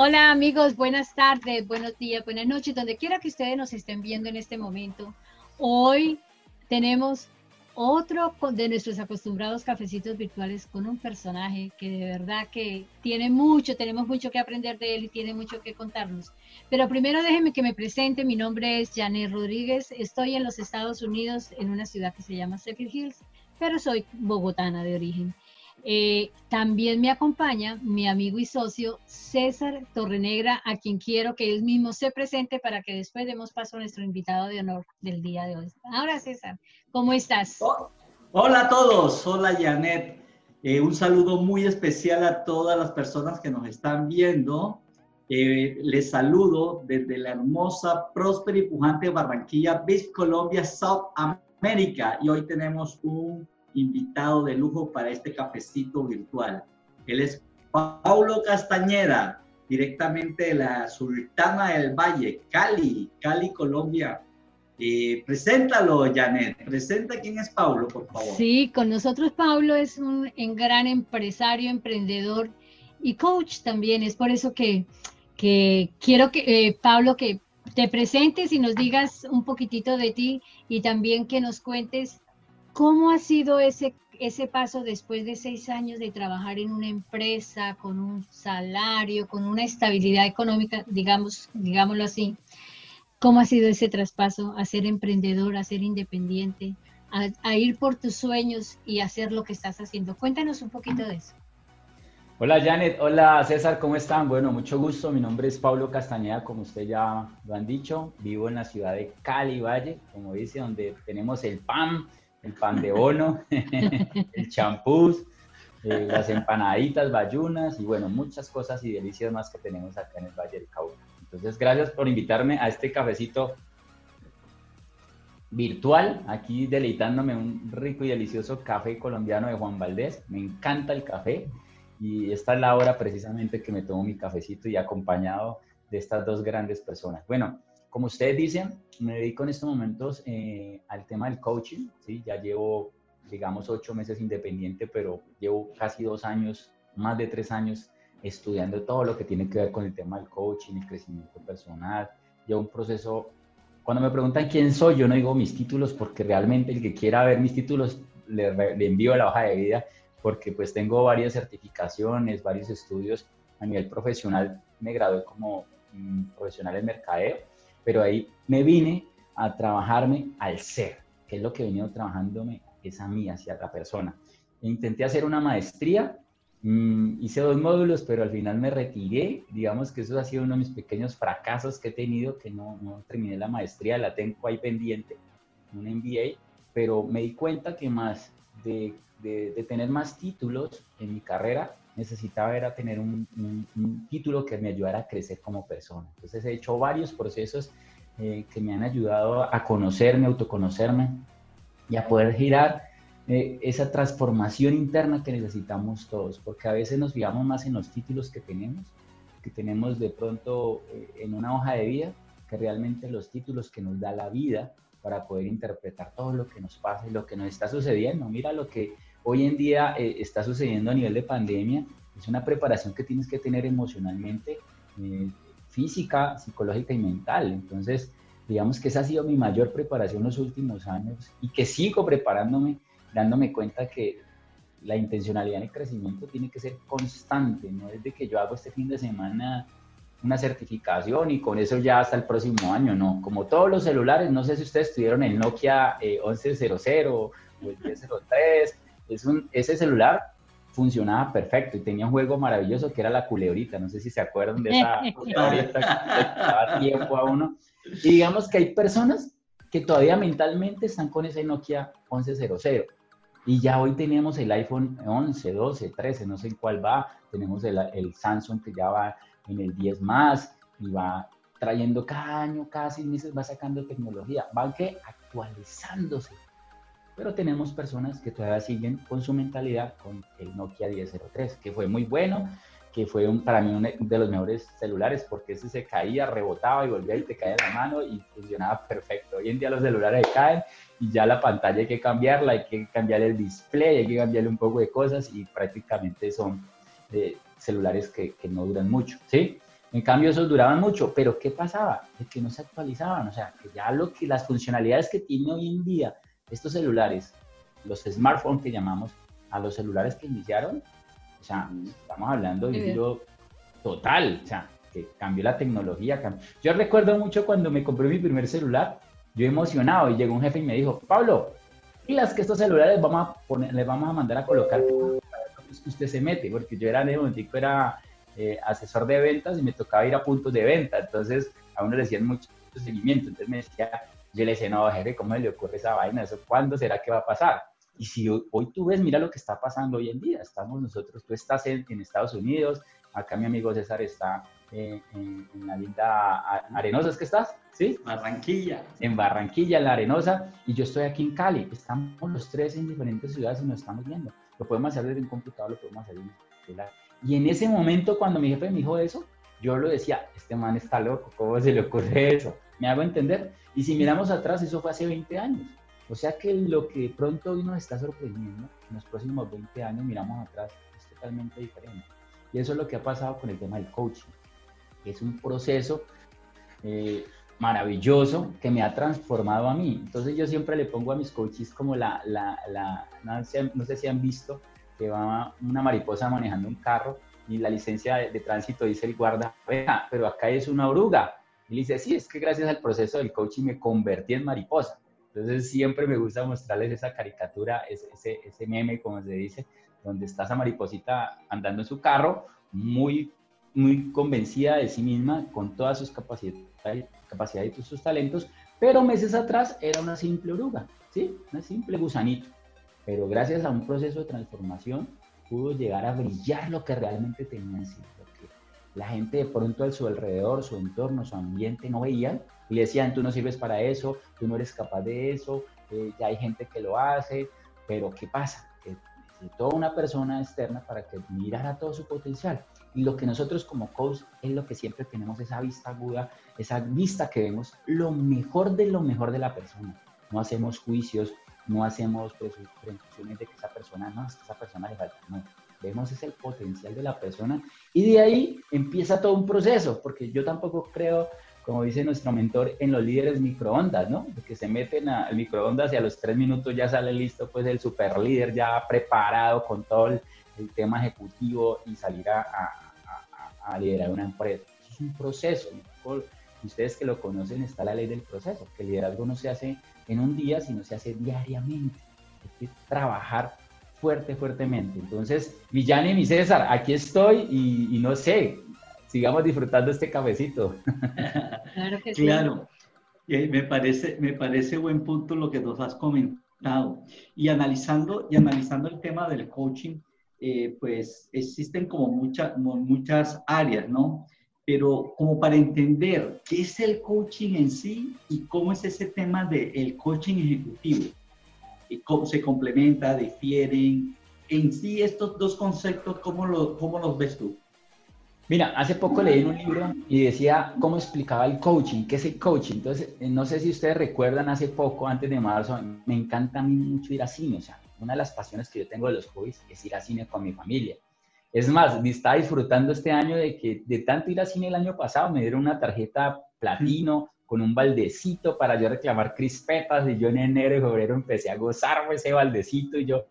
Hola amigos, buenas tardes, buenos días, buenas noches, donde quiera que ustedes nos estén viendo en este momento. Hoy tenemos otro de nuestros acostumbrados cafecitos virtuales con un personaje que de verdad que tiene mucho, tenemos mucho que aprender de él y tiene mucho que contarnos. Pero primero déjenme que me presente, mi nombre es Janet Rodríguez, estoy en los Estados Unidos en una ciudad que se llama Sefield Hills, pero soy bogotana de origen. Eh, también me acompaña mi amigo y socio César Torrenegra, a quien quiero que él mismo se presente para que después demos paso a nuestro invitado de honor del día de hoy. Ahora, César, ¿cómo estás? Oh, hola a todos, hola Janet. Eh, un saludo muy especial a todas las personas que nos están viendo. Eh, les saludo desde la hermosa, próspera y pujante Barranquilla Beach, Colombia, South America. Y hoy tenemos un invitado de lujo para este cafecito virtual. Él es Paulo Castañeda, directamente de la Sultana del Valle, Cali, Cali, Colombia. Eh, preséntalo, Janet. Presenta quién es Paulo, por favor. Sí, con nosotros Paulo es un, gran empresario, emprendedor y coach también. Es por eso que, que quiero que, eh, Pablo, que te presentes y nos digas un poquitito de ti y también que nos cuentes ¿Cómo ha sido ese, ese paso después de seis años de trabajar en una empresa con un salario, con una estabilidad económica, digamos, digámoslo así? ¿Cómo ha sido ese traspaso a ser emprendedor, a ser independiente, a, ir por tus sueños y hacer lo que estás haciendo? Cuéntanos un poquito de eso. Hola Janet, hola César, ¿cómo están? Bueno, mucho gusto. Mi nombre es Pablo Castañeda, como usted ya lo han dicho. Vivo en la ciudad de Cali Valle, como dice, donde tenemos el PAM, el pan de bono, el champús, eh, las empanaditas, bayunas y bueno, muchas cosas y delicias más que tenemos acá en el Valle del Cauca. Entonces, gracias por invitarme a este cafecito virtual, aquí deleitándome un rico y delicioso café colombiano de Juan Valdés. Me encanta el café y esta es la hora precisamente que me tomo mi cafecito y acompañado de estas dos grandes personas. Bueno, como ustedes dicen, me dedico en estos momentos eh, al tema del coaching, ¿sí? Ya llevo, digamos, ocho meses independiente, pero llevo casi dos años, más de tres años estudiando todo lo que tiene que ver con el tema del coaching, el crecimiento personal. Llevo un proceso, cuando me preguntan quién soy, yo no digo mis títulos porque realmente el que quiera ver mis títulos le, le envío la hoja de vida porque pues tengo varias certificaciones, varios estudios a nivel profesional. Me gradué como mm, profesional en mercadeo pero ahí me vine a trabajarme al ser, que es lo que he venido trabajándome, es a mí, hacia la persona. Intenté hacer una maestría, mm, hice dos módulos, pero al final me retiré. Digamos que eso ha sido uno de mis pequeños fracasos que he tenido, que no, terminé la maestría, la tengo ahí pendiente, un MBA, pero me di cuenta que más de, tener más títulos en mi carrera, necesitaba era tener un, título que me ayudara a crecer como persona. Entonces he hecho varios procesos eh, que me han ayudado a conocerme, autoconocerme y a poder girar eh, esa transformación interna que necesitamos todos, porque a veces nos fijamos más en los títulos que tenemos, que tenemos de pronto eh, en una hoja de vida, que realmente los títulos que nos da la vida para poder interpretar todo lo que nos pasa y lo que nos está sucediendo. Mira lo que hoy en día eh, está sucediendo a nivel de pandemia, es una preparación que tienes que tener emocionalmente, eh, física, psicológica y mental. Entonces, digamos que esa ha sido mi mayor preparación los últimos años y que sigo preparándome, dándome cuenta que la intencionalidad en el crecimiento tiene que ser constante, no es de que yo hago este fin de semana una certificación y con eso ya hasta el próximo año, no. Como todos los celulares, no sé si ustedes tuvieron el Nokia 1100 eh, o el 1003 es un, ese celular funcionaba perfecto y tenía un juego maravilloso que era la culebrita. No sé si se acuerdan de esa culebrita que daba tiempo a uno. Y digamos que hay personas que todavía mentalmente están con ese Nokia 1100. Y ya hoy tenemos el iPhone 11, 12, 13, no sé en cuál va. Tenemos el, el Samsung que ya va en el 10 más y va trayendo cada año, cada seis meses va sacando tecnología. Van que actualizándose pero tenemos personas que todavía siguen con su mentalidad con el Nokia 1003, que fue muy bueno, que fue un, para mí uno de los mejores celulares porque ese se caía, rebotaba y volvía y te caía la mano y funcionaba perfecto. Hoy en día los celulares caen y ya la pantalla hay que cambiarla, hay que cambiar el display, hay que cambiarle un poco de cosas y prácticamente son eh, celulares que, que, no duran mucho, ¿sí? En cambio, esos duraban mucho, pero ¿qué pasaba? Es que no se actualizaban, o sea, que ya lo que las funcionalidades que tiene hoy en día estos celulares, los smartphones que llamamos, a los celulares que iniciaron, o sea, estamos hablando de un giro total, o sea, que cambió la tecnología. Yo recuerdo mucho cuando me compré mi primer celular, yo emocionado y llegó un jefe y me dijo, Pablo, y las que estos celulares vamos a poner, les vamos a mandar a colocar que usted se mete, porque yo era en ese momento era eh, asesor de ventas y me tocaba ir a puntos de venta, entonces a uno le hacían mucho seguimiento, entonces me decía, yo le decía, no, jefe, ¿cómo le ocurre esa vaina? ¿Eso cuándo será que va a pasar? Y si hoy, tú ves, mira lo que está pasando hoy en día, estamos nosotros, tú estás en, Estados Unidos, acá mi amigo César está eh, en, la linda Arenosa, ¿es que estás? ¿Sí? Barranquilla. En Barranquilla, en la Arenosa, y yo estoy aquí en Cali. Estamos los tres en diferentes ciudades y nos estamos viendo. Lo podemos hacer desde un computador, lo podemos hacer en celular. Y en ese momento, cuando mi jefe me dijo eso, yo lo decía, este man está loco, ¿cómo se le ocurre eso? ¿Me hago entender? Y si miramos atrás, eso fue hace 20 años. O sea que lo que pronto hoy nos está sorprendiendo, en los próximos 20 años miramos atrás, es totalmente diferente. Y eso es lo que ha pasado con el tema del coaching. Es un proceso eh, maravilloso que me ha transformado a mí. Entonces yo siempre le pongo a mis coaches como la, la, la no, sé, no sé si han visto que va una mariposa manejando un carro y la licencia de, tránsito dice el guarda, pero acá es una oruga. Y le dice, sí, es que gracias al proceso del coaching me convertí en mariposa. Entonces siempre me gusta mostrarles esa caricatura, ese, ese, meme, como se dice, donde está esa mariposita andando en su carro, muy, muy convencida de sí misma, con todas sus capacidades, capacidades y sus talentos, pero meses atrás era una simple oruga, ¿sí? Una simple gusanito pero gracias a un proceso de transformación pudo llegar a brillar lo que realmente tenía en sí. La gente de pronto a su alrededor, su entorno, su ambiente no veían y le decían, tú no sirves para eso, tú no eres capaz de eso, eh, ya hay gente que lo hace, pero ¿qué pasa? Que necesitó una persona externa para que mirara todo su potencial. Y lo que nosotros como coach es lo que siempre tenemos, esa vista aguda, esa vista que vemos lo mejor de lo mejor de la persona. No hacemos juicios, no hacemos presunciones de que esa persona, no, es que esa persona le falta, no. Vemos es el potencial de la persona y de ahí empieza todo un proceso, porque yo tampoco creo, como dice nuestro mentor, en los líderes microondas, ¿no? Que se meten al microondas y a los tres minutos ya sale listo, pues el super líder ya preparado con todo el, tema ejecutivo y salir a, a, a, liderar una empresa. Es un proceso. Ustedes que lo conocen, está la ley del proceso, que el liderazgo no se hace en un día, sino se hace diariamente. Hay que trabajar fuerte, fuertemente. Entonces, Villani y mi César, aquí estoy y, no sé, sigamos disfrutando este cafecito. Claro que sí. Claro. me parece, me parece buen punto lo que nos has comentado. Y analizando, y analizando el tema del coaching, eh, pues existen como muchas muchas áreas, ¿no? pero como para entender qué es el coaching en sí y cómo es ese tema del coaching ejecutivo. Cómo se complementa, difieren. En sí, estos dos conceptos, ¿cómo, lo, cómo los ves tú? Mira, hace poco leí un libro y decía cómo explicaba el coaching, qué es el coaching. Entonces, eh, no sé si ustedes recuerdan, hace poco, antes de marzo, me encanta a mí mucho ir a cine. O sea, una de las pasiones que yo tengo de los hobbies es ir a cine con mi familia. Es más, estaba disfrutando este año de que de tanto ir al cine el año pasado me dieron una tarjeta platino con un baldecito para yo reclamar crispetas y yo en enero y febrero empecé a gozarme ese baldecito y yo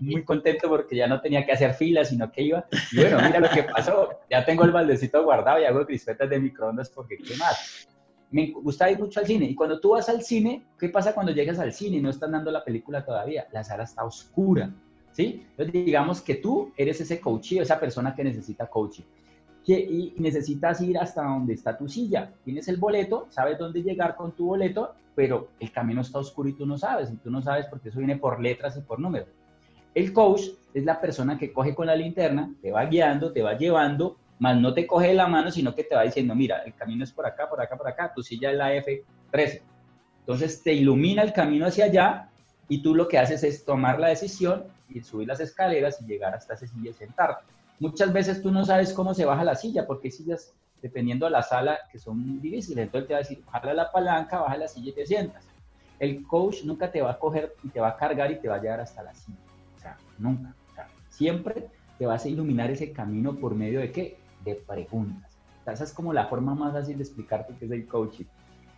muy contento porque ya no tenía que hacer filas, sino que iba. Y bueno, mira lo que pasó, ya tengo el baldecito guardado y hago crispetas de microondas porque qué más. Me gusta ir mucho al cine y cuando tú vas al cine, ¿qué pasa cuando llegas al cine y no están dando la película todavía? La sala está oscura ¿sí? Entonces, digamos que tú eres ese coach, esa persona que necesita coaching. Que, y necesitas ir hasta donde está tu silla. Tienes el boleto, sabes dónde llegar con tu boleto, pero el camino está oscuro y tú no sabes. Y tú no sabes porque eso viene por letras y por números. El coach es la persona que coge con la linterna, te va guiando, te va llevando, más no te coge la mano, sino que te va diciendo, mira, el camino es por acá, por acá, por acá, tu silla es la F13. Entonces te ilumina el camino hacia allá y tú lo que haces es tomar la decisión y subir las escaleras y llegar hasta esa silla y sentarte. Muchas veces tú no sabes cómo se baja la silla, porque hay sillas, dependiendo de la sala, que son difíciles. Entonces te va a decir, baja la palanca, baja la silla y te sientas. El coach nunca te va a coger y te va a cargar y te va a llevar hasta la silla. O sea, nunca. siempre te vas a iluminar ese camino por medio de qué? De preguntas. Esa es como la forma más fácil de explicarte qué es el coaching.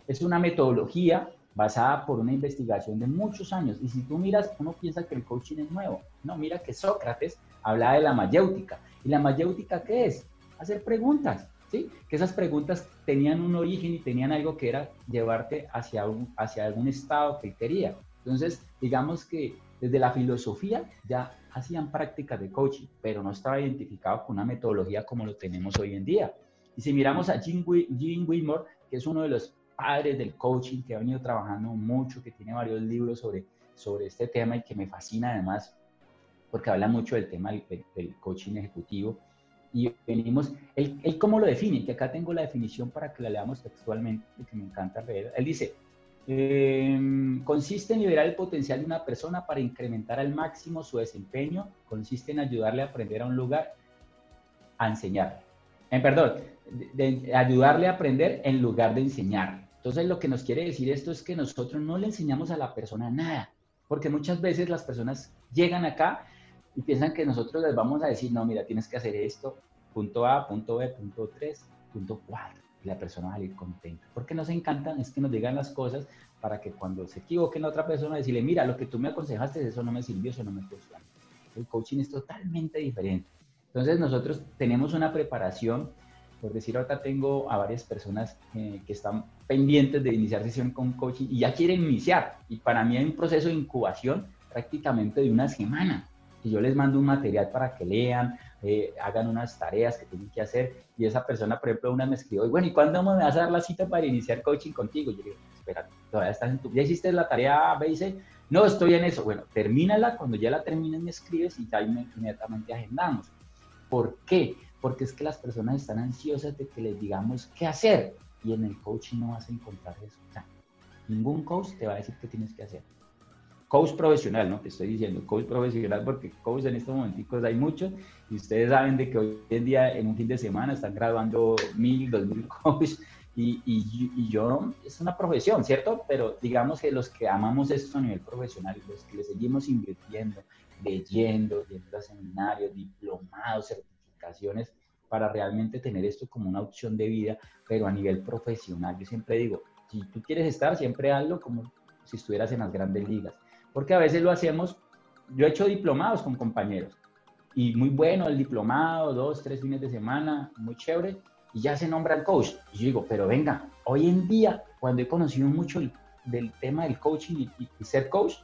Es una metodología basada por una investigación de muchos años. Y si tú miras, uno piensa que el coaching es nuevo. No, mira que Sócrates hablaba de la mayéutica. ¿Y la mayéutica qué es? Hacer preguntas, ¿sí? Que esas preguntas tenían un origen y tenían algo que era llevarte hacia, un, hacia algún estado que quería. Entonces, digamos que desde la filosofía ya hacían prácticas de coaching, pero no estaba identificado con una metodología como lo tenemos hoy en día. Y si miramos a Jim, Jim Whitmore, que es uno de los padres del coaching, que ha venido trabajando mucho, que tiene varios libros sobre, sobre este tema y que me fascina además, porque habla mucho del tema del, coaching ejecutivo. Y venimos, él, él, cómo lo define, que acá tengo la definición para que la leamos textualmente, que me encanta leer. Él dice, eh, consiste en liberar el potencial de una persona para incrementar al máximo su desempeño, consiste en ayudarle a aprender a un lugar, a enseñar. En perdón, de, ayudarle a aprender en lugar de enseñar. Entonces, lo que nos quiere decir esto es que nosotros no le enseñamos a la persona nada, porque muchas veces las personas llegan acá y piensan que nosotros les vamos a decir, no, mira, tienes que hacer esto, punto A, punto B, punto 3, punto 4, y la persona va a salir contenta. Porque nos encantan es que nos digan las cosas para que cuando se equivoque la otra persona, decirle, mira, lo que tú me aconsejaste, eso no me sirvió, eso no me funciona. El coaching es totalmente diferente. Entonces, nosotros tenemos una preparación por decir, ahorita tengo a varias personas eh, que están pendientes de iniciar sesión con coaching y ya quieren iniciar. Y para mí hay un proceso de incubación prácticamente de una semana. Y yo les mando un material para que lean, eh, hagan unas tareas que tienen que hacer. Y esa persona, por ejemplo, una me escribió, bueno, ¿y cuándo me vas a dar la cita para iniciar coaching contigo? Yo le digo, espera, todavía estás en tu... ¿Ya hiciste la tarea A, B y C? No, estoy en eso. Bueno, termínala, cuando ya la termines me escribes y ya inmediatamente agendamos. ¿Por qué? porque es que las personas están ansiosas de que les digamos qué hacer y en el coaching no vas a encontrar eso. O sea, ningún coach te va a decir qué tienes que hacer. Coach profesional, ¿no? Te estoy diciendo coach profesional porque coach en estos momenticos hay muchos y ustedes saben de que hoy en día en un fin de semana están graduando mil, dos mil coaches y, y, y, yo, es una profesión, ¿cierto? Pero digamos que los que amamos esto a nivel profesional, los que le seguimos invirtiendo, leyendo, yendo a seminarios, diplomados, certificados, para realmente tener esto como una opción de vida, pero a nivel profesional. Yo siempre digo, si tú quieres estar, siempre hazlo como si estuvieras en las grandes ligas, porque a veces lo hacemos, yo he hecho diplomados con compañeros y muy bueno el diplomado, dos, tres fines de semana, muy chévere, y ya se nombra el coach. Y yo digo, pero venga, hoy en día, cuando he conocido mucho del tema del coaching y, y ser coach,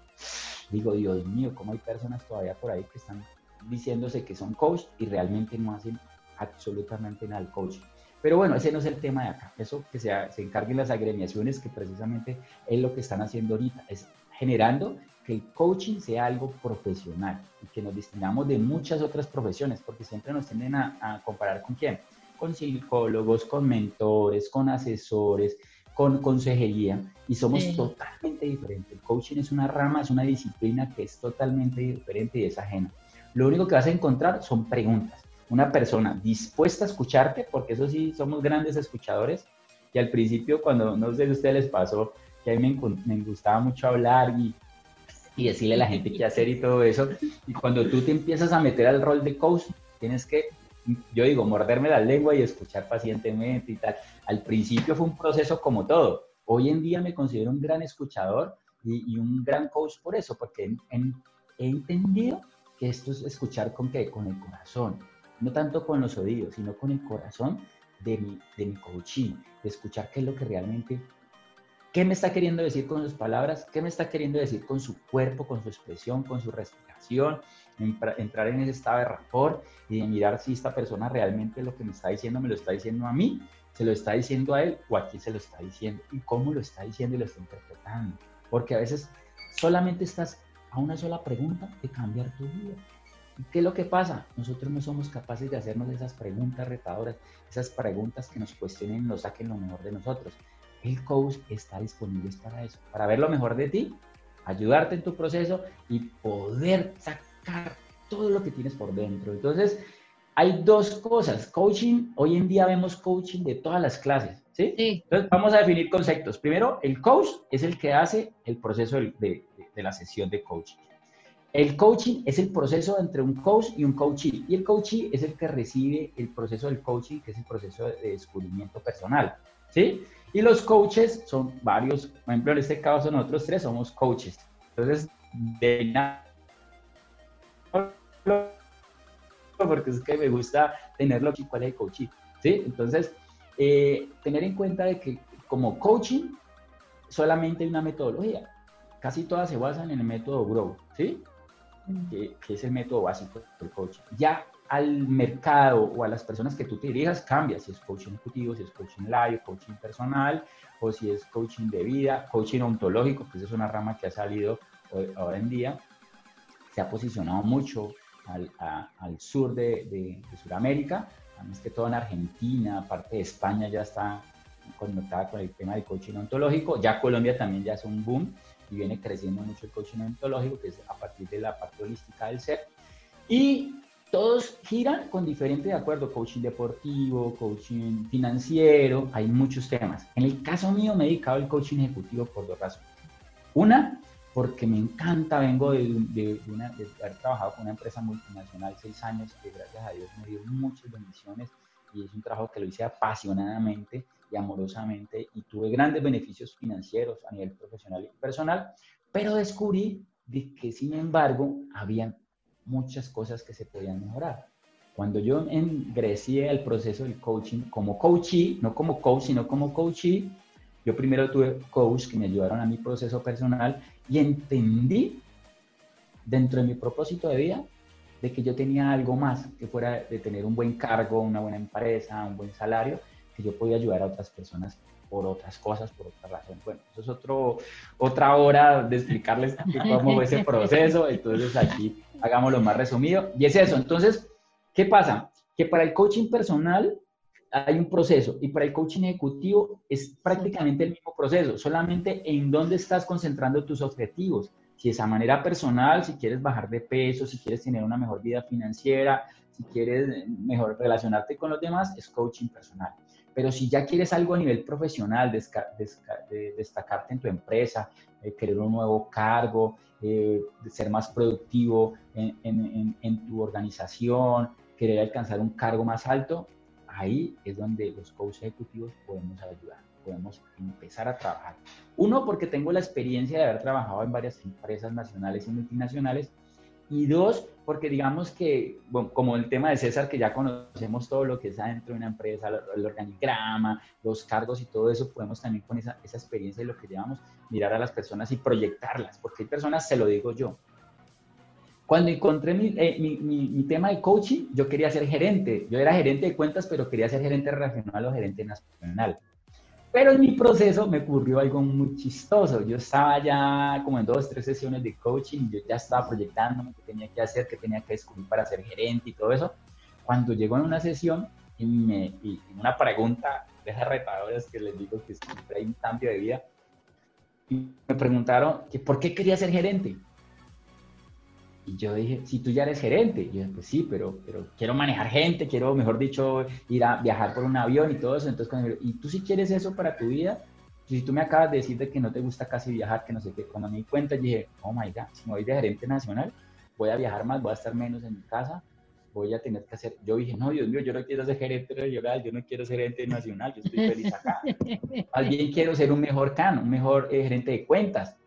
digo, Dios mío, cómo hay personas todavía por ahí que están diciéndose que son coach y realmente no hacen absolutamente nada al coaching. Pero bueno, ese no es el tema de acá. Eso que se, se encarguen las agremiaciones, que precisamente es lo que están haciendo ahorita, es generando que el coaching sea algo profesional y que nos distingamos de muchas otras profesiones, porque siempre nos tienden a, comparar con quién, con psicólogos, con mentores, con asesores, con consejería, y somos totalmente diferentes. El coaching es una rama, es una disciplina que es totalmente diferente y es ajena lo único que vas a encontrar son preguntas. Una persona dispuesta a escucharte, porque eso sí, somos grandes escuchadores. Y al principio, cuando no sé si a ustedes les pasó, que a mí me, gustaba mucho hablar y, y decirle a la gente qué hacer y todo eso. Y cuando tú te empiezas a meter al rol de coach, tienes que, yo digo, morderme la lengua y escuchar pacientemente y tal. Al principio fue un proceso como todo. Hoy en día me considero un gran escuchador y, un gran coach por eso, porque he entendido esto es escuchar con qué? Con el corazón, no tanto con los oídos, sino con el corazón de mi, de mi coaching, de escuchar qué es lo que realmente, qué me está queriendo decir con sus palabras, qué me está queriendo decir con su cuerpo, con su expresión, con su respiración, entrar en ese estado de rapport y de mirar si esta persona realmente lo que me está diciendo me lo está diciendo a mí, se lo está diciendo a él o a quién se lo está diciendo y cómo lo está diciendo y lo está interpretando. Porque a veces solamente estás a una sola pregunta de cambiar tu vida. ¿Qué es lo que pasa? Nosotros no somos capaces de hacernos esas preguntas retadoras, esas preguntas que nos cuestionen, nos saquen lo mejor de nosotros. El coach está disponible para eso, para ver lo mejor de ti, ayudarte en tu proceso y poder sacar todo lo que tienes por dentro. Entonces, hay dos cosas. Coaching, hoy en día vemos coaching de todas las clases, ¿sí? Entonces, vamos a definir conceptos. Primero, el coach es el que hace el proceso de, de la sesión de coaching. El coaching es el proceso entre un coach y un coachee. Y el coachee es el que recibe el proceso del coaching, que es el proceso de descubrimiento personal. ¿Sí? Y los coaches son varios. Por ejemplo, en este caso, nosotros tres somos coaches. Entonces, de nada. Porque es que me gusta tenerlo aquí, cuál es el coaching. ¿Sí? Entonces, eh, tener en cuenta de que como coaching solamente hay una metodología. Casi todas se basan en el método Grow, ¿sí? que, es el método básico del coaching. Ya al mercado o a las personas que tú te dirijas cambia, si es coaching ejecutivo, si es coaching live, coaching personal, o si es coaching de vida, coaching ontológico, que es una rama que ha salido hoy, ahora en día, se ha posicionado mucho al, al sur de, de, de Sudamérica, además que todo en Argentina, parte de España ya está conectada con el tema del coaching ontológico, ya Colombia también ya es un boom, y viene creciendo mucho el coaching ontológico, que es a partir de la parte holística del ser. Y todos giran con diferente de acuerdo, coaching deportivo, coaching financiero, hay muchos temas. En el caso mío me he dedicado al coaching ejecutivo por dos razones. Una, porque me encanta, vengo de, de, de, haber trabajado con una empresa multinacional seis años, que gracias a Dios me dio muchas bendiciones y es un trabajo que lo hice apasionadamente y amorosamente y tuve grandes beneficios financieros a nivel profesional y personal, pero descubrí de que sin embargo había muchas cosas que se podían mejorar. Cuando yo ingresé al proceso del coaching como coachee, no como coach, sino como coachee, yo primero tuve coach que me ayudaron a mi proceso personal y entendí dentro de mi propósito de vida de que yo tenía algo más que fuera de tener un buen cargo, una buena empresa, un buen salario, que yo podía ayudar a otras personas por otras cosas, por otras razones. Bueno, eso es otro, otra hora de explicarles cómo fue ese proceso, entonces aquí hagámoslo más resumido. Y es eso, entonces, ¿qué pasa? Que para el coaching personal hay un proceso y para el coaching ejecutivo es prácticamente el mismo proceso, solamente en dónde estás concentrando tus objetivos. Si es a manera personal, si quieres bajar de peso, si quieres tener una mejor vida financiera, si quieres mejor relacionarte con los demás, es coaching personal. Pero si ya quieres algo a nivel profesional, destacarte en tu empresa, eh, querer un nuevo cargo, eh, ser más productivo en, tu organización, querer alcanzar un cargo más alto, ahí es donde los coaches ejecutivos podemos ayudar, podemos empezar a trabajar. Uno, porque tengo la experiencia de haber trabajado en varias empresas nacionales y multinacionales y dos, porque digamos que, como el tema de César, que ya conocemos todo lo que es adentro de una empresa, el organigrama, los cargos y todo eso, podemos también con esa, esa experiencia y lo que llevamos, mirar a las personas y proyectarlas, porque hay personas, se lo digo yo. Cuando encontré mi, eh, mi, mi, tema de coaching, yo quería ser gerente. Yo era gerente de cuentas, pero quería ser gerente regional o gerente nacional. Pero en mi proceso me ocurrió algo muy chistoso. Yo estaba ya como en dos, tres sesiones de coaching, yo ya estaba proyectándome qué tenía que hacer, qué tenía que descubrir para ser gerente y todo eso. Cuando llegó en una sesión y me y una pregunta de esas retadoras que les digo que siempre hay un cambio de vida, y me preguntaron que por qué quería ser gerente. Y yo dije, si tú ya eres gerente, yo dije, pues sí, pero, pero quiero manejar gente, quiero, mejor dicho, ir a viajar por un avión y todo eso. Entonces, cuando y tú si quieres eso para tu vida, si tú me acabas de decir de que no te gusta casi viajar, que no sé qué, cuando me di cuenta dije, oh my God, si me voy de gerente nacional, voy a viajar más, voy a estar menos en mi casa, voy a tener que hacer, yo dije, no, Dios mío, yo no quiero ser gerente regional, yo no quiero ser gerente nacional, yo estoy feliz acá. Más bien quiero ser un mejor can, un mejor eh, gerente de cuentas.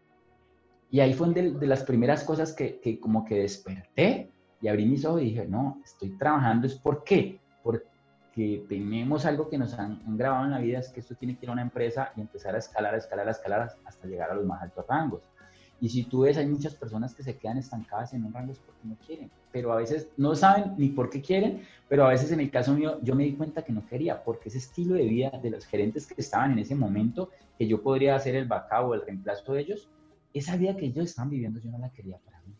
Y ahí fue de, las primeras cosas que, como que desperté y abrí mis ojos y dije, no, estoy trabajando, ¿es por qué? Porque tenemos algo que nos han, grabado en la vida, es que esto tiene que ir a una empresa y empezar a escalar, a escalar, a escalar hasta llegar a los más altos rangos. Y si tú ves, hay muchas personas que se quedan estancadas en un rango es porque no quieren, pero a veces no saben ni por qué quieren, pero a veces en el caso mío yo me di cuenta que no quería, porque ese estilo de vida de los gerentes que estaban en ese momento, que yo podría hacer el backup o el reemplazo de ellos, esa vida que ellos estaban viviendo yo no la quería para mí,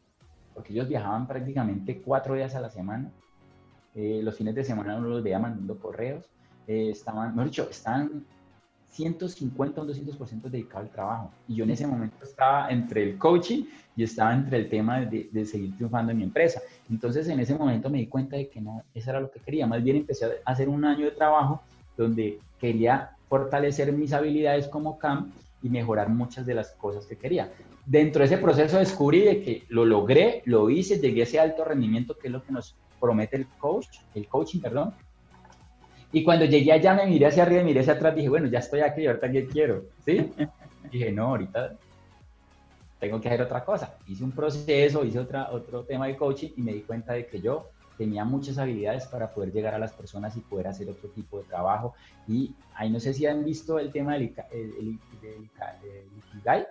porque ellos viajaban prácticamente cuatro días a la semana, eh, los fines de semana uno los veía mandando correos, eh, estaban, mejor dicho, estaban 150 o 200% dedicados al trabajo. Y yo en ese momento estaba entre el coaching y estaba entre el tema de, de, seguir triunfando en mi empresa. Entonces en ese momento me di cuenta de que no, eso era lo que quería. Más bien empecé a hacer un año de trabajo donde quería fortalecer mis habilidades como CAM y mejorar muchas de las cosas que quería. Dentro de ese proceso descubrí de que lo logré, lo hice, llegué a ese alto rendimiento que es lo que nos promete el coach, el coaching, perdón. Y cuando llegué allá me miré hacia arriba y miré hacia atrás, dije, bueno, ya estoy aquí, ahorita qué quiero, ¿sí? dije, no, ahorita tengo que hacer otra cosa. Hice un proceso, hice otra, otro tema de coaching y me di cuenta de que yo tenía muchas habilidades para poder llegar a las personas y poder hacer otro tipo de trabajo. Y ahí no sé si han visto el tema del, el, Ikigai.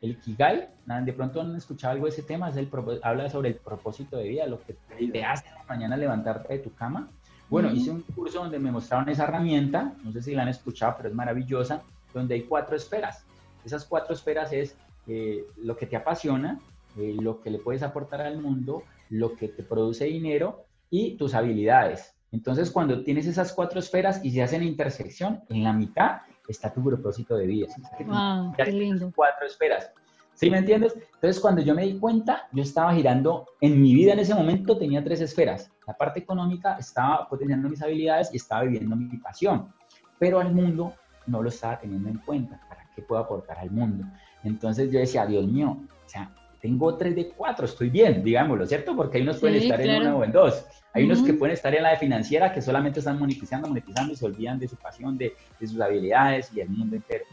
El Ikigai, de pronto han escuchado algo de ese tema, es el, habla sobre el propósito de vida, lo que te hace mañana levantarte de tu cama. Bueno, hice un curso donde me mostraron esa herramienta, no sé si la han escuchado, pero es maravillosa, donde hay cuatro esferas. Esas cuatro esferas es eh, lo que te apasiona, eh, lo que le puedes aportar al mundo, lo que te produce dinero y tus habilidades. Entonces, cuando tienes esas cuatro esferas y se hacen intersección, en la mitad está tu propósito de vida. Wow, qué lindo. Cuatro esferas. ¿Sí me entiendes? Entonces, cuando yo me di cuenta, yo estaba girando, en mi vida en ese momento tenía tres esferas. La parte económica estaba potenciando mis habilidades y estaba viviendo mi pasión, pero al mundo no lo estaba teniendo en cuenta. ¿Para qué puedo aportar al mundo? Entonces yo decía, Dios mío, o sea, tengo tres de cuatro, estoy bien, digámoslo, ¿cierto? Porque hay unos pueden estar en una o en dos. Hay unos que pueden estar en la de financiera que solamente están monetizando, monetizando y se olvidan de su pasión, de, de sus habilidades y el mundo entero.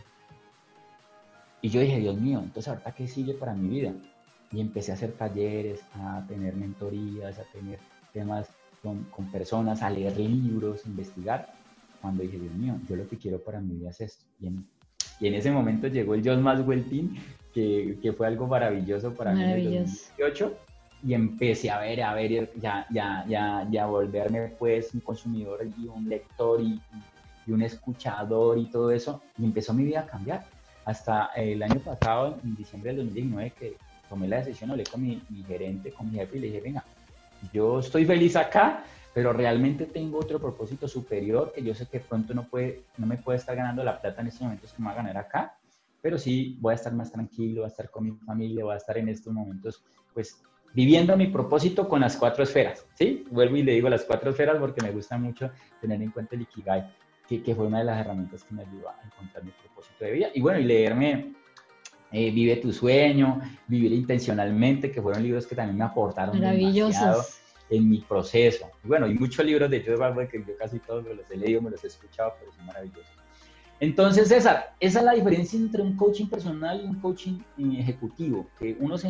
Y yo dije, Dios mío, entonces ahorita qué sigue para mi vida? Y empecé a hacer talleres, a tener mentorías, a tener temas con, con personas, a leer libros, a investigar. Cuando dije, Dios mío, yo lo que quiero para mi vida es esto. Y en, y en ese momento llegó el John Maxwell Team que, que fue algo maravilloso para mí en el 2018 y empecé a ver, a ver, ya, ya, ya, ya volverme pues un consumidor y un lector y, y, un escuchador y todo eso, y empezó mi vida a cambiar. Hasta el año pasado, en diciembre del 2019, que tomé la decisión, hablé con mi, mi gerente, con mi jefe y le dije, venga, yo estoy feliz acá, pero realmente tengo otro propósito superior que yo sé que pronto no, puede, no me puede estar ganando la plata en estos momentos que me va a ganar acá, pero sí voy a estar más tranquilo, voy a estar con mi familia, voy a estar en estos momentos, pues, viviendo mi propósito con las cuatro esferas, ¿sí? Vuelvo y le digo las cuatro esferas porque me gusta mucho tener en cuenta el Ikigai, que, que fue una de las herramientas que me ayudó a encontrar mi propósito de vida. Y bueno, y leerme eh, Vive tu sueño, Vivir intencionalmente, que fueron libros que también me aportaron Maravillosos. en mi proceso. Y bueno, y muchos libros de Joe Barber que yo casi todos me los he leído, me los he escuchado, pero son maravillosos. Entonces, César, esa es la diferencia entre un coaching personal y un coaching eh, ejecutivo, que uno se,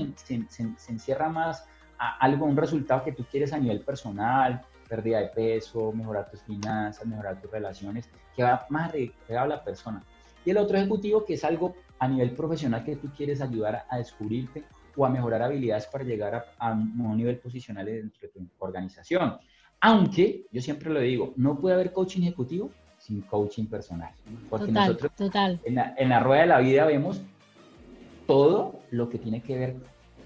encierra más a algo, un resultado que tú quieres a nivel personal, pérdida de peso, mejorar tus finanzas, mejorar tus relaciones, que va más a la persona. Y el otro ejecutivo que es algo a nivel profesional que tú quieres ayudar a, descubrirte o a mejorar habilidades para llegar a un nivel posicional dentro de tu organización. Aunque, yo siempre lo digo, no puede haber coaching ejecutivo sin coaching personal. Porque total, nosotros total. En, la, en, la, rueda de la vida vemos todo lo que tiene que ver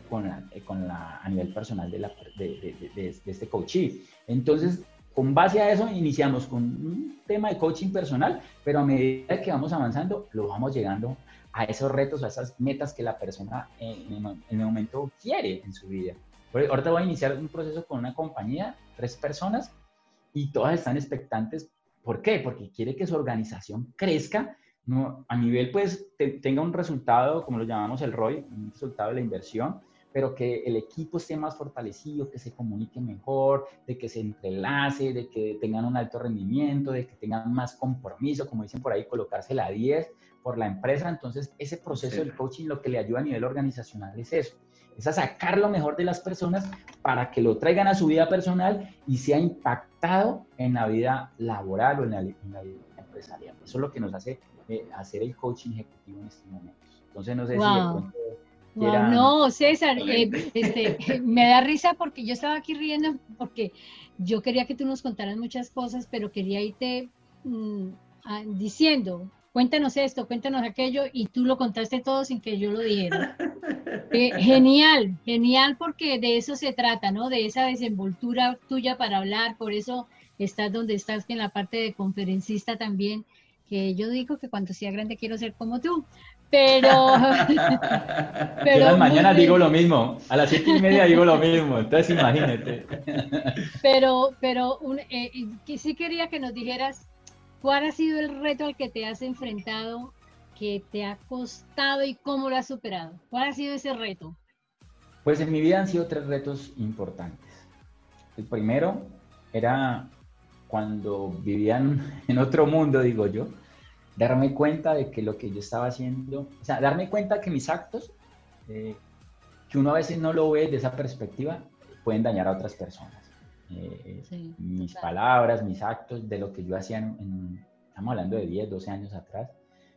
con la, con la a nivel personal de, la, de, de, de, este coaching. Entonces, con base a eso iniciamos con un tema de coaching personal, pero a medida que vamos avanzando, lo vamos llegando a esos retos, a esas metas que la persona en, en el momento quiere en su vida. Ahorita voy a iniciar un proceso con una compañía, tres personas, y todas están expectantes ¿Por qué? Porque quiere que su organización crezca ¿no? a nivel, pues, te, tenga un resultado, como lo llamamos el ROI, un resultado de la inversión, pero que el equipo esté más fortalecido, que se comunique mejor, de que se entrelace, de que tengan un alto rendimiento, de que tengan más compromiso, como dicen por ahí, colocarse la 10 por la empresa. Entonces, ese proceso sí. del coaching lo que le ayuda a nivel organizacional es eso es a sacar lo mejor de las personas para que lo traigan a su vida personal y sea impactado en la vida laboral o en la, en la vida empresarial. Eso es lo que nos hace eh, hacer el coaching ejecutivo en estos momentos. Entonces, no sé wow. si de pronto... Wow, no, César, eh, este, me da risa porque yo estaba aquí riendo porque yo quería que tú nos contaras muchas cosas, pero quería irte a, diciendo, cuéntanos esto, cuéntanos aquello, y tú lo contaste todo sin que yo lo dijera. Eh, genial, genial porque de eso se trata, ¿no? De esa desenvoltura tuya para hablar, por eso estás donde estás, que en la parte de conferencista también, que yo digo que cuando sea grande quiero ser como tú, pero... pero yo mañana digo lo mismo, a las siete y media digo lo mismo, entonces imagínate. Pero, pero un, eh, sí quería que nos dijeras ¿Cuál ha sido el reto al que te has enfrentado que te ha costado y cómo lo has superado? ¿Cuál ha sido ese reto? Pues en mi vida han sido tres retos importantes. El primero era cuando vivían en otro mundo, digo yo, darme cuenta de que lo que yo estaba haciendo, o sea, darme cuenta que mis actos, eh, que uno a veces no lo ve de esa perspectiva, pueden dañar a otras personas. Eh, mis palabras, mis actos, de lo que yo hacía, en, estamos hablando de 10, 12 años atrás,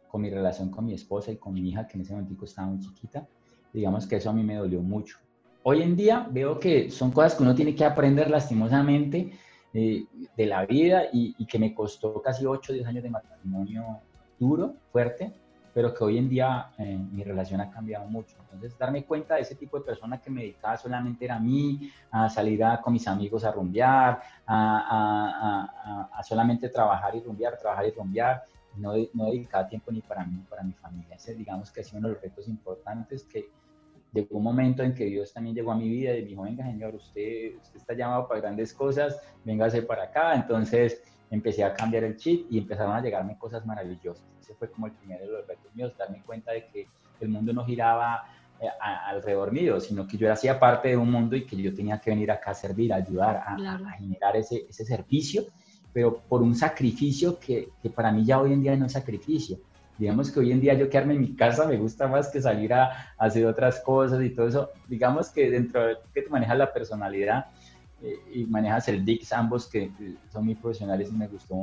con mi relación con mi esposa y con mi hija, que en ese momento estaba muy chiquita, digamos que eso a mí me dolió mucho. Hoy en día veo que son cosas que uno tiene que aprender lastimosamente eh, de la vida y, y, que me costó casi 8 o 10 años de matrimonio duro, fuerte, pero que hoy en día eh, mi relación ha cambiado mucho. Entonces, darme cuenta de ese tipo de persona que me dedicaba solamente era a mí, a salir a, con mis amigos a rumbear, a, a, a, solamente trabajar y rumbear, trabajar y rumbear, no, no dedicaba tiempo ni para mí ni para mi familia. Ese, digamos que ha sido uno de los retos importantes que llegó un momento en que Dios también llegó a mi vida y me dijo, venga, Señor, usted, usted está llamado para grandes cosas, véngase para acá. Entonces, empecé a cambiar el chip y empezaron a llegarme cosas maravillosas. Ese fue como el primero de los retos míos, darme cuenta de que el mundo no giraba eh, alrededor mío, sino que yo hacía parte de un mundo y que yo tenía que venir acá a servir, a ayudar, a, generar ese, ese, servicio, pero por un sacrificio que, que, para mí ya hoy en día no es sacrificio. Digamos que hoy en día yo quedarme en mi casa me gusta más que salir a, a hacer otras cosas y todo eso. Digamos que dentro de que te manejas la personalidad, y manejas el DIX, ambos que son muy profesionales y me gustó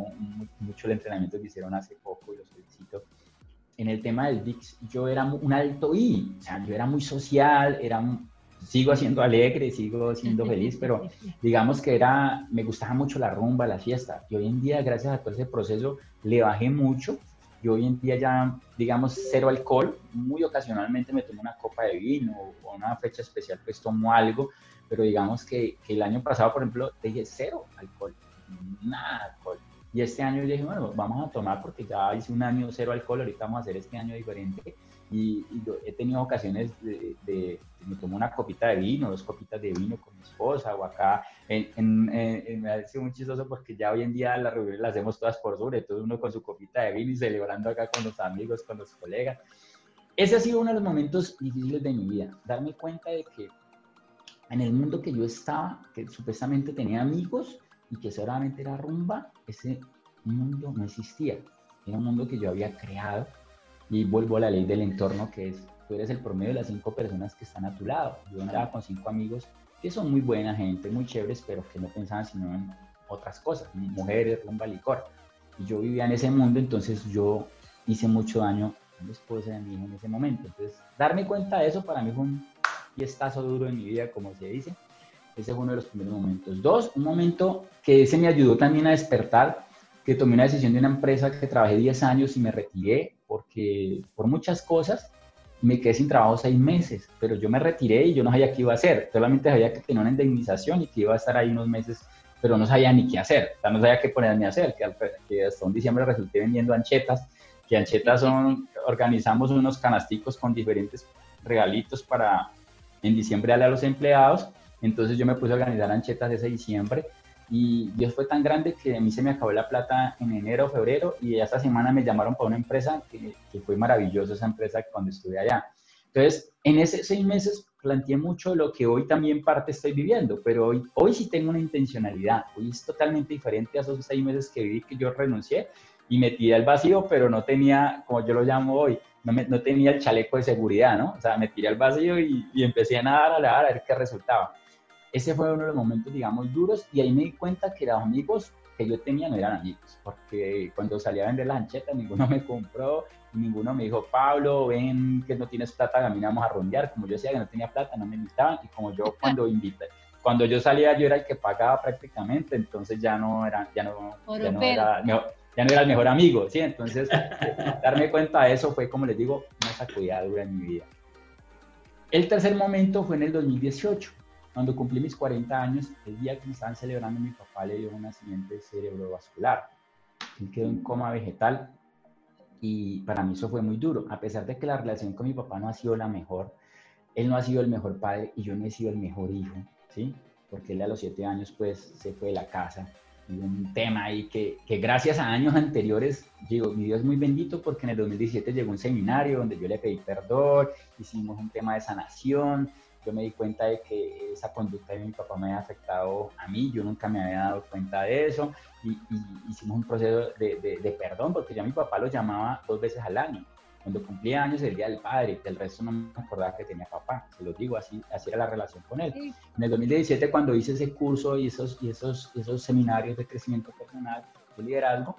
mucho el entrenamiento que hicieron hace poco y los felicito. En el tema del DIX, yo era un alto I, o sea, yo era muy social, era sigo siendo alegre, sigo siendo feliz, pero digamos que era, me gustaba mucho la rumba, la fiesta. Y hoy en día, gracias a todo ese proceso, le bajé mucho. Y hoy en día ya, digamos, cero alcohol. Muy ocasionalmente me tomo una copa de vino o una fecha especial, pues tomo algo, pero digamos que, que, el año pasado, por ejemplo, dije cero alcohol, nada alcohol. Y este año dije, bueno, vamos a tomar porque ya hice un año cero alcohol, ahorita vamos a hacer este año diferente. Y, yo he tenido ocasiones de, de, me tomo una copita de vino, dos copitas de vino con mi esposa o acá. En, en, me ha sido muy chistoso porque ya hoy en día las reuniones las hacemos todas por Zoom, todo uno con su copita de vino y celebrando acá con los amigos, con los colegas. Ese ha sido uno de los momentos difíciles de mi vida, darme cuenta de que en el mundo que yo estaba, que supuestamente tenía amigos y que solamente era rumba, ese mundo no existía. Era un mundo que yo había creado y vuelvo a la ley del entorno que es, tú eres el promedio de las cinco personas que están a tu lado. Yo andaba con cinco amigos que son muy buena gente, muy chéveres, pero que no pensaban sino en otras cosas, mujeres, rumba, licor. Y yo vivía en ese mundo, entonces yo hice mucho daño a mi esposa y a mi hijo en ese momento. Entonces, darme cuenta de eso para mí fue un y estazo duro en mi vida, como se dice. Ese fue uno de los primeros momentos. Dos, un momento que ese me ayudó también a despertar, que tomé una decisión de una empresa que trabajé 10 años y me retiré porque por muchas cosas me quedé sin trabajo seis meses, pero yo me retiré y yo no sabía qué iba a hacer, solamente sabía que tenía una indemnización y que iba a estar ahí unos meses, pero no sabía ni qué hacer, o sea, no sabía qué ponerme a hacer, que, que hasta un diciembre resulté vendiendo anchetas, que anchetas son, organizamos unos canasticos con diferentes regalitos para, en diciembre a los empleados, entonces yo me puse a organizar anchetas ese diciembre y Dios fue tan grande que a mí se me acabó la plata en enero o febrero y esta semana me llamaron para una empresa que, fue maravillosa esa empresa cuando estuve allá. Entonces, en esos seis meses planteé mucho lo que hoy también parte estoy viviendo, pero hoy, hoy sí tengo una intencionalidad, hoy es totalmente diferente a esos seis meses que viví que yo renuncié y me tiré al vacío, pero no tenía, como yo lo llamo hoy, no, tenía el chaleco de seguridad, ¿no? O sea, me tiré al vacío y, empecé a nadar, a nadar, a ver qué resultaba. Ese fue uno de los momentos, digamos, duros y ahí me di cuenta que los amigos que yo tenía no eran amigos, porque cuando salí a vender las anchetas, ninguno me compró, ninguno me dijo, Pablo, ven que no tienes plata, caminamos a rondear. Como yo decía que no tenía plata, no me invitaban, y como yo cuando invité, cuando yo salía yo era el que pagaba prácticamente, entonces ya no era, ya no, ya no era, ya no era el mejor amigo, ¿sí? Entonces, darme cuenta de eso fue, como les digo, una sacudida dura en mi vida. El tercer momento fue en el 2018, cuando cumplí mis 40 años, el día que me estaban celebrando, mi papá le dio un accidente cerebrovascular. Él quedó en coma vegetal y para mí eso fue muy duro, a pesar de que la relación con mi papá no ha sido la mejor, él no ha sido el mejor padre y yo no he sido el mejor hijo, ¿sí? Porque él a los 7 años pues se fue de la casa un tema ahí que, gracias a años anteriores, digo, mi Dios es muy bendito porque en el 2017 llegó un seminario donde yo le pedí perdón, hicimos un tema de sanación, yo me di cuenta de que esa conducta de mi papá me había afectado a mí, yo nunca me había dado cuenta de eso y, hicimos un proceso de, perdón porque ya mi papá lo llamaba dos veces al año cuando cumplía años el Día del Padre, del resto no me acordaba que tenía papá, se lo digo, así, así era la relación con él. En el 2017, cuando hice ese curso y esos, y esos, esos seminarios de crecimiento personal, de liderazgo,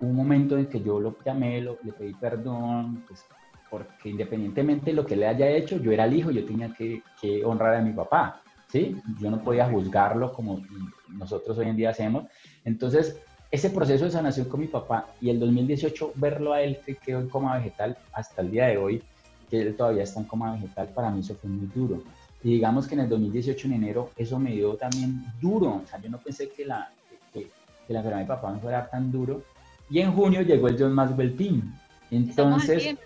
un momento en que yo lo llamé, lo, le pedí perdón, pues, porque independientemente de lo que le haya hecho, yo era el hijo, yo tenía que, que honrar a mi papá, ¿sí? Yo no podía juzgarlo como nosotros hoy en día hacemos. Entonces, ese proceso de sanación con mi papá y el 2018 verlo a él que quedó en coma vegetal hasta el día de hoy, que él todavía está en coma vegetal, para mí eso fue muy duro. Y digamos que en el 2018, en enero, eso me dio también duro. O sea, yo no pensé que la, que, la enfermedad de mi papá me fuera tan duro. Y en junio llegó el John Maxwell Team. Entonces,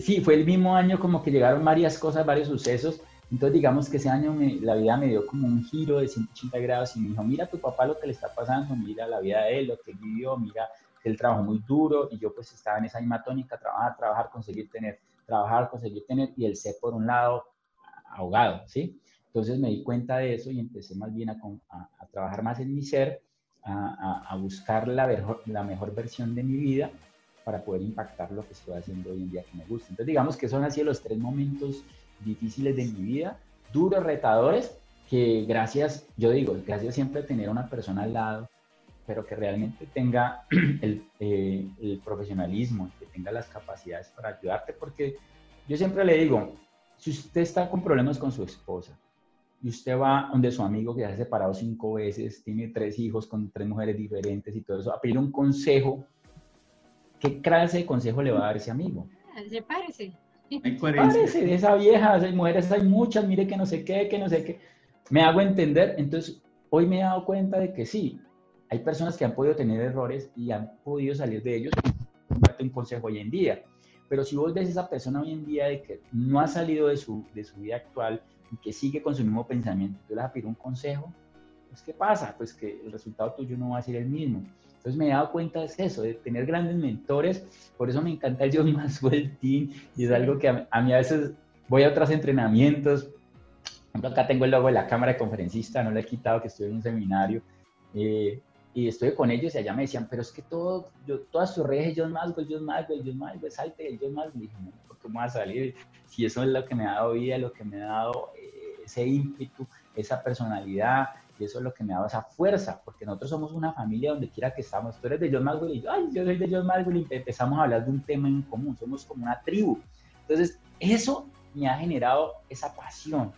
sí, fue el mismo año como que llegaron varias cosas, varios sucesos entonces, digamos que ese año la vida me dio como un giro de 180 grados y me dijo, mira a tu papá lo que le está pasando, mira la vida de él, lo que vivió, mira él trabajó muy duro y yo pues estaba en esa misma tónica, trabajar, trabajar, conseguir tener, trabajar, conseguir tener y el ser por un lado ahogado, ¿sí? Entonces me di cuenta de eso y empecé más bien a, a, trabajar más en mi ser, a, a buscar la mejor, la mejor versión de mi vida para poder impactar lo que estoy haciendo hoy en día que me gusta. Entonces digamos que son así los tres momentos difíciles de mi vida, duros, retadores, que gracias, yo digo, gracias siempre a tener una persona al lado, pero que realmente tenga el, eh, el profesionalismo, que tenga las capacidades para ayudarte, porque yo siempre le digo, si usted está con problemas con su esposa y usted va donde su amigo que se ha separado cinco veces, tiene tres hijos con tres mujeres diferentes y todo eso, a pedir un consejo, ¿qué clase de consejo le va a dar ese amigo? Sepárese. Parece de esa vieja, hay mujeres hay muchas, mire que no sé qué, que no sé qué. Me hago entender, entonces hoy me he dado cuenta de que sí, hay personas que han podido tener errores y han podido salir de ellos. Date un consejo hoy en día. Pero si vos ves esa persona hoy en día de que no ha salido de su, de su vida actual y que sigue con su mismo pensamiento, tú le vas a pedir un consejo, pues ¿qué pasa? Pues que el resultado tuyo no va a ser el mismo. Entonces me he dado cuenta de eso, de tener grandes mentores, por eso me encanta el John Maxwell Team y es algo que a, mí a veces voy a otros entrenamientos, acá tengo el logo de la cámara de conferencista, no lo he quitado, que estoy en un seminario, eh, y estoy con ellos y allá me decían, pero es que todo, yo, todas tus redes John Maxwell, John Maxwell, John Maxwell, salte del John Maxwell. Y dije, no, ¿por qué me voy a salir? Si eso es lo que me ha dado vida, lo que me ha dado eh, ese ímpetu, esa personalidad, y eso es lo que me dado esa fuerza, porque nosotros somos una familia donde quiera que estamos. Tú eres de John Maxwell y yo, ay, yo soy de John Maxwell y empezamos a hablar de un tema en común, somos como una tribu. Entonces, eso me ha generado esa pasión,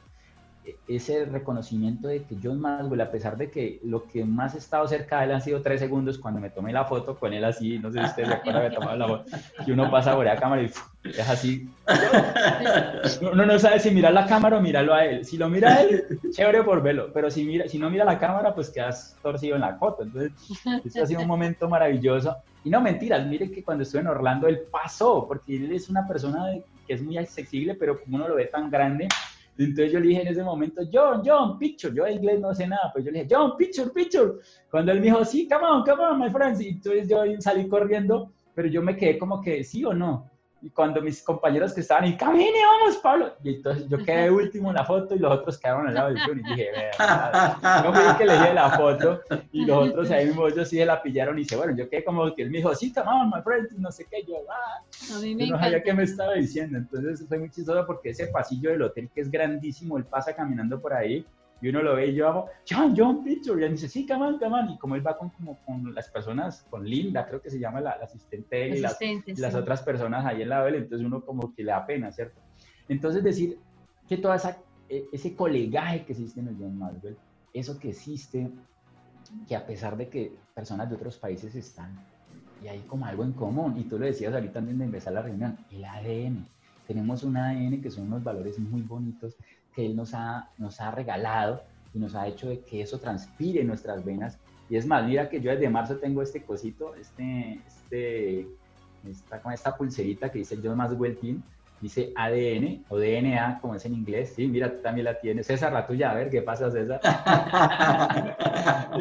ese reconocimiento de que John Maxwell, a pesar de que lo que más he estado cerca de él han sido tres segundos cuando me tomé la foto con él así, no sé si ustedes recuerdan haber tomado la foto, que uno pasa por la cámara y es así. Uno no sabe si mirar la cámara o mirarlo a él. Si lo mira a él, chévere por verlo, pero si, mira, si no mira la cámara, pues quedas torcido en la foto. Entonces, esto ha sido un momento maravilloso. Y no mentiras, mire que cuando estuve en Orlando, él pasó, porque él es una persona que es muy accesible, pero como uno lo ve tan grande, entonces yo le dije en ese momento, John, John, picture. Yo en inglés no sé nada, pues yo le dije, John, picture, picture. Cuando él me dijo, sí, come on, come on, my friends. Y entonces yo salí corriendo, pero yo me quedé como que sí o no. Y cuando mis compañeros que estaban y camine, vamos, Pablo. Y entonces yo quedé último en la foto y los otros quedaron al lado del John. Y dije, vea, no fui que le dije la foto y los otros ahí mismo ellos sí se la pillaron y dice, bueno, yo quedé como que él me dijo, sí, on, my friend, y no sé qué. Yo, ah, a mí me yo no sabía qué me estaba diciendo. Entonces fue muy chistoso porque ese pasillo del hotel que es grandísimo, él pasa caminando por ahí y uno lo ve y yo hago, John, John Picture, y él dice, sí, come on, come on, y como él va con, como, con las personas, con Linda, creo que se llama la, asistente y las, las, otras personas ahí en la vela, entonces uno como que le da pena, ¿cierto? Entonces decir que todo e, ese colegaje que existe en el John Maxwell, eso que existe, que a pesar de que personas de otros países están, y hay como algo en común, y tú lo decías ahorita antes de empezar la reunión, el ADN. Tenemos un ADN que son unos valores muy bonitos que Él nos ha, nos ha regalado y nos ha hecho de que eso transpire en nuestras venas. Y es más, mira que yo desde marzo tengo este cosito, este, este, esta, esta pulserita que dice John Maxwell Team, dice ADN o DNA, como es en inglés. Sí, mira, tú también la tienes. César, la tuya, a ver, ¿qué pasa, César?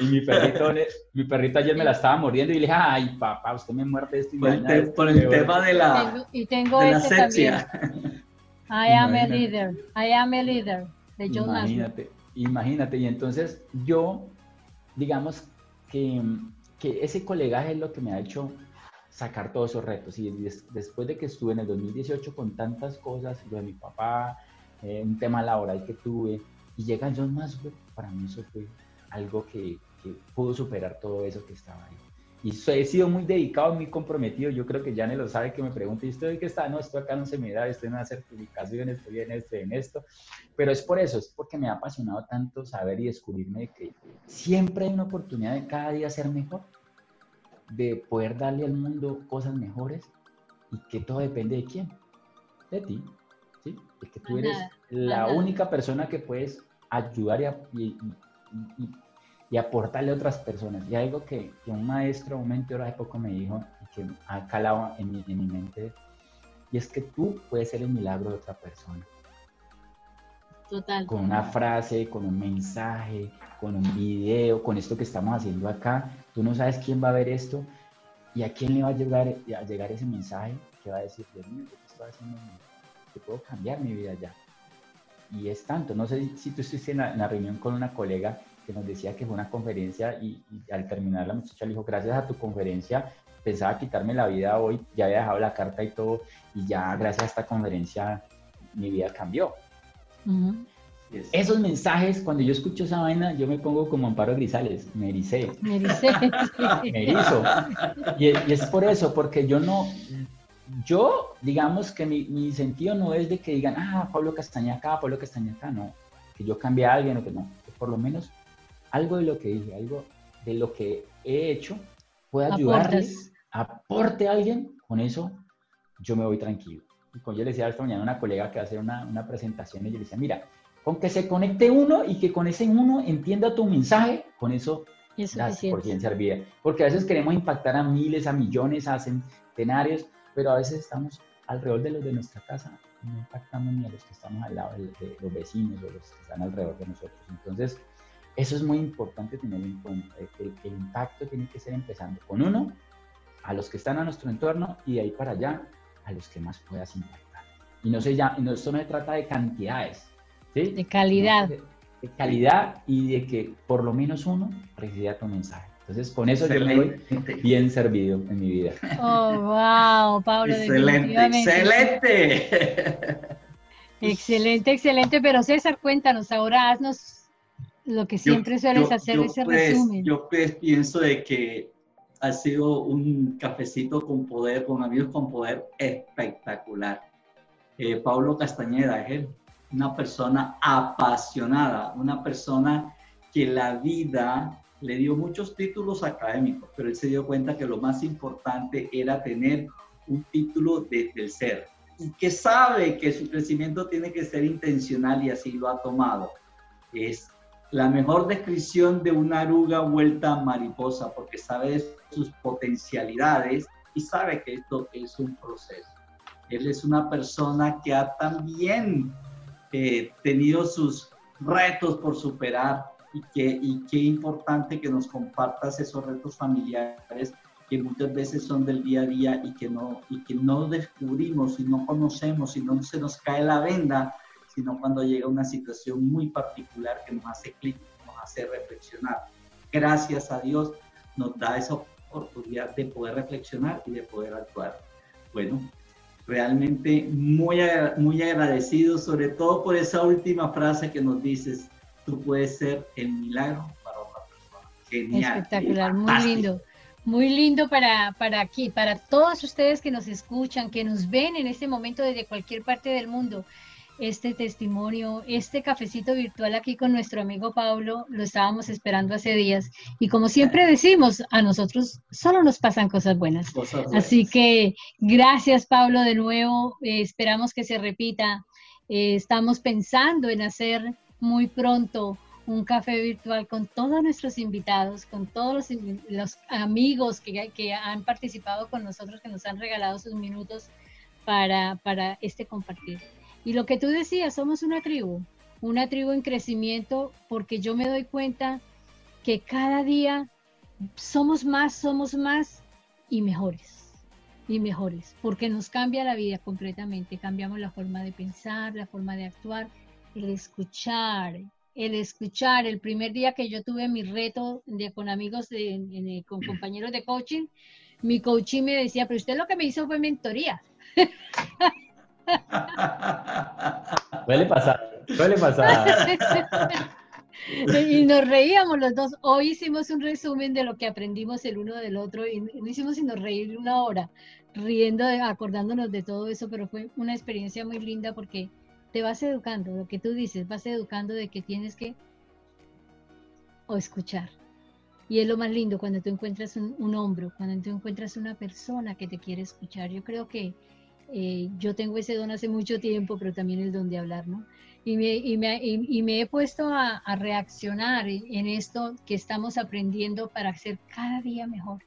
y, mi perrito, mi perrito ayer me la estaba mordiendo y le dije, ay, papá, usted me muerde esto. Y por, el, por el tema de la, y tengo de este También. I am a leader, I am a leader, de John Imagínate, imagínate. Y entonces yo, digamos que, que ese colegaje es lo que me ha hecho sacar todos esos retos. Y después de que estuve en el 2018 con tantas cosas, lo de mi papá, eh, un tema laboral que tuve, y llega John Maxwell, para mí eso fue algo que, que, pudo superar todo eso que estaba ahí. Y he sido muy dedicado, muy comprometido. Yo creo que Jane lo sabe que me pregunta, ¿y usted de qué está? No, esto acá no se me da, estoy en una certificación, estoy en esto, en esto. Pero es por eso, es porque me ha apasionado tanto saber y descubrirme de que siempre hay una oportunidad de cada día ser mejor de poder darle al mundo cosas mejores y que todo depende de quién, de ti, ¿sí? De que tú eres la única persona que puedes ayudar y, y, aportarle a otras personas. Y algo que, un maestro, un mentor hace poco me dijo y que ha calado en mi, en mi mente, y es que tú puedes ser el milagro de otra persona. Total. Con una frase, con un mensaje, con un video, con esto que estamos haciendo acá. Tú no sabes quién va a ver esto y a quién le va a llegar, a llegar ese mensaje que va a decir, Dios mío, ¿qué estoy haciendo? Que puedo cambiar mi vida ya. Y es tanto. No sé si tú estuviste en la, reunión con una colega que nos decía que fue una conferencia y, y, al terminar la muchacha le dijo, gracias a tu conferencia pensaba quitarme la vida hoy, ya había dejado la carta y todo, y ya gracias a esta conferencia mi vida cambió. Esos mensajes, cuando yo escucho esa vaina, yo me pongo como Amparo Grisales, me ericé. Me ericé. me erizo. Y, es por eso, porque yo no, yo, digamos que mi, mi, sentido no es de que digan, ah, Pablo Castaña acá, Pablo Castaña acá, no. Que yo cambie a alguien o que no. Que por lo menos algo de lo que dije, algo de lo que he hecho pueda ayudarles, aporte a alguien, con eso yo me voy tranquilo. Y como yo le decía esta mañana a una colega que va a hacer una, una presentación, y yo le decía, mira, con que se conecte uno y que con ese uno entienda tu mensaje, con eso das por bien servida. Porque a veces queremos impactar a miles, a millones, a centenarios, pero a veces estamos alrededor de los de nuestra casa no impactamos ni a los que estamos al lado de, los vecinos o los que están alrededor de nosotros. Entonces, eso es muy importante tenerlo en cuenta, que el, impacto tiene que ser empezando con uno, a los que están a nuestro entorno y de ahí para allá a los que más puedas impactar. Y no se ya, esto no se trata de cantidades, de calidad. De, calidad y de que por lo menos uno reciba tu mensaje. Entonces, con eso yo me voy bien servido en mi vida. Oh, wow, Pablo. Excelente, excelente. Excelente, excelente. Pero César, cuéntanos, ahora haznos lo que siempre sueles hacer, ese pues, resumen. Yo pues pienso de que ha sido un cafecito con poder, con amigos con poder espectacular. Eh, Pablo Castañeda es él una persona apasionada, una persona que la vida le dio muchos títulos académicos, pero él se dio cuenta que lo más importante era tener un título desde el ser y que sabe que su crecimiento tiene que ser intencional y así lo ha tomado. Es la mejor descripción de una aruga vuelta mariposa porque sabe sus potencialidades y sabe que esto es un proceso. Él es una persona que ha también eh, tenido sus retos por superar y, que, y qué importante que nos compartas esos retos familiares que muchas veces son del día a día y que no, y que no descubrimos y no conocemos y no se nos cae la venda, sino cuando llega una situación muy particular que nos hace clic, nos hace reflexionar. Gracias a Dios nos da esa oportunidad de poder reflexionar y de poder actuar. Bueno, realmente muy, muy agradecido, sobre todo por esa última frase que nos dices, tú puedes ser el milagro para otra persona. Genial. Espectacular, muy lindo. Muy lindo para, para aquí, para todos ustedes que nos escuchan, que nos ven en este momento desde cualquier parte del mundo este testimonio, este cafecito virtual aquí con nuestro amigo Pablo, lo estábamos esperando hace días. Y como siempre decimos, a nosotros solo nos pasan cosas buenas. Así que gracias Pablo de nuevo, eh, esperamos que se repita. Eh, estamos pensando en hacer muy pronto un café virtual con todos nuestros invitados, con todos los, los amigos que, que han participado con nosotros, que nos han regalado sus minutos para, para este compartir. Y lo que tú decías, somos una tribu, una tribu en crecimiento porque yo me doy cuenta que cada día somos más, somos más y mejores, y mejores, porque nos cambia la vida completamente, cambiamos la forma de pensar, la forma de actuar, el escuchar, el escuchar. El primer día que yo tuve mi reto con amigos, de, con compañeros de coaching, mi coaching me decía, pero usted lo que me hizo fue mentoría. Suele pasar, suele pasar. Y nos reíamos los dos. Hoy hicimos un resumen de lo que aprendimos el uno del otro y no hicimos sino reír una hora, riendo, acordándonos de todo eso, pero fue una experiencia muy linda porque te vas educando, lo que tú dices, vas educando de que tienes que o escuchar. Y es lo más lindo cuando tú encuentras un, hombro, cuando tú encuentras una persona que te quiere escuchar. Yo creo que eh, yo tengo ese don hace mucho tiempo, pero también el don de hablar, ¿no? Y me, y me, y, me he puesto a, reaccionar en esto que estamos aprendiendo para ser cada día mejor,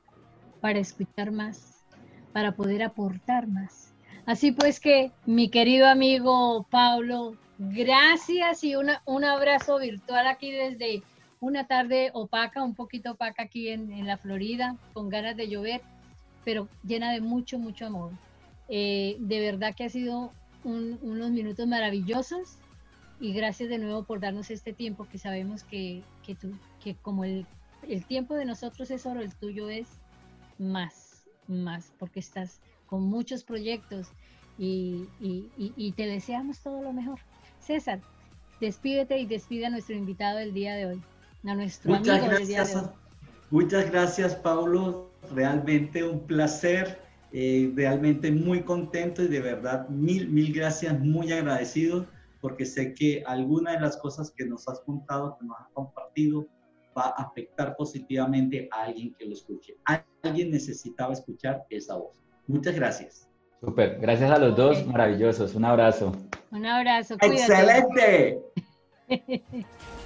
para escuchar más, para poder aportar más. Así pues que, mi querido amigo Pablo, gracias y una, un abrazo virtual aquí desde una tarde opaca, un poquito opaca aquí en, en la Florida, con ganas de llover, pero llena de mucho, mucho amor. Eh, de verdad que ha sido unos minutos maravillosos y gracias de nuevo por darnos este tiempo que sabemos que, que, tú, que como el, el tiempo de nosotros es oro, el tuyo es más, más, porque estás con muchos proyectos y, y, y, te deseamos todo lo mejor. César, despídete y despide a nuestro invitado del día de hoy, a nuestro muchas amigo gracias, del día de hoy. Muchas gracias, Paulo. Realmente un placer eh, realmente muy contento y de verdad mil, mil gracias, muy agradecido, porque sé que alguna de las cosas que nos has contado, que nos has compartido, va a afectar positivamente a alguien que lo escuche. Alguien necesitaba escuchar esa voz. Muchas gracias. Súper, gracias a los dos, maravillosos. Un abrazo. Un abrazo. Excelente.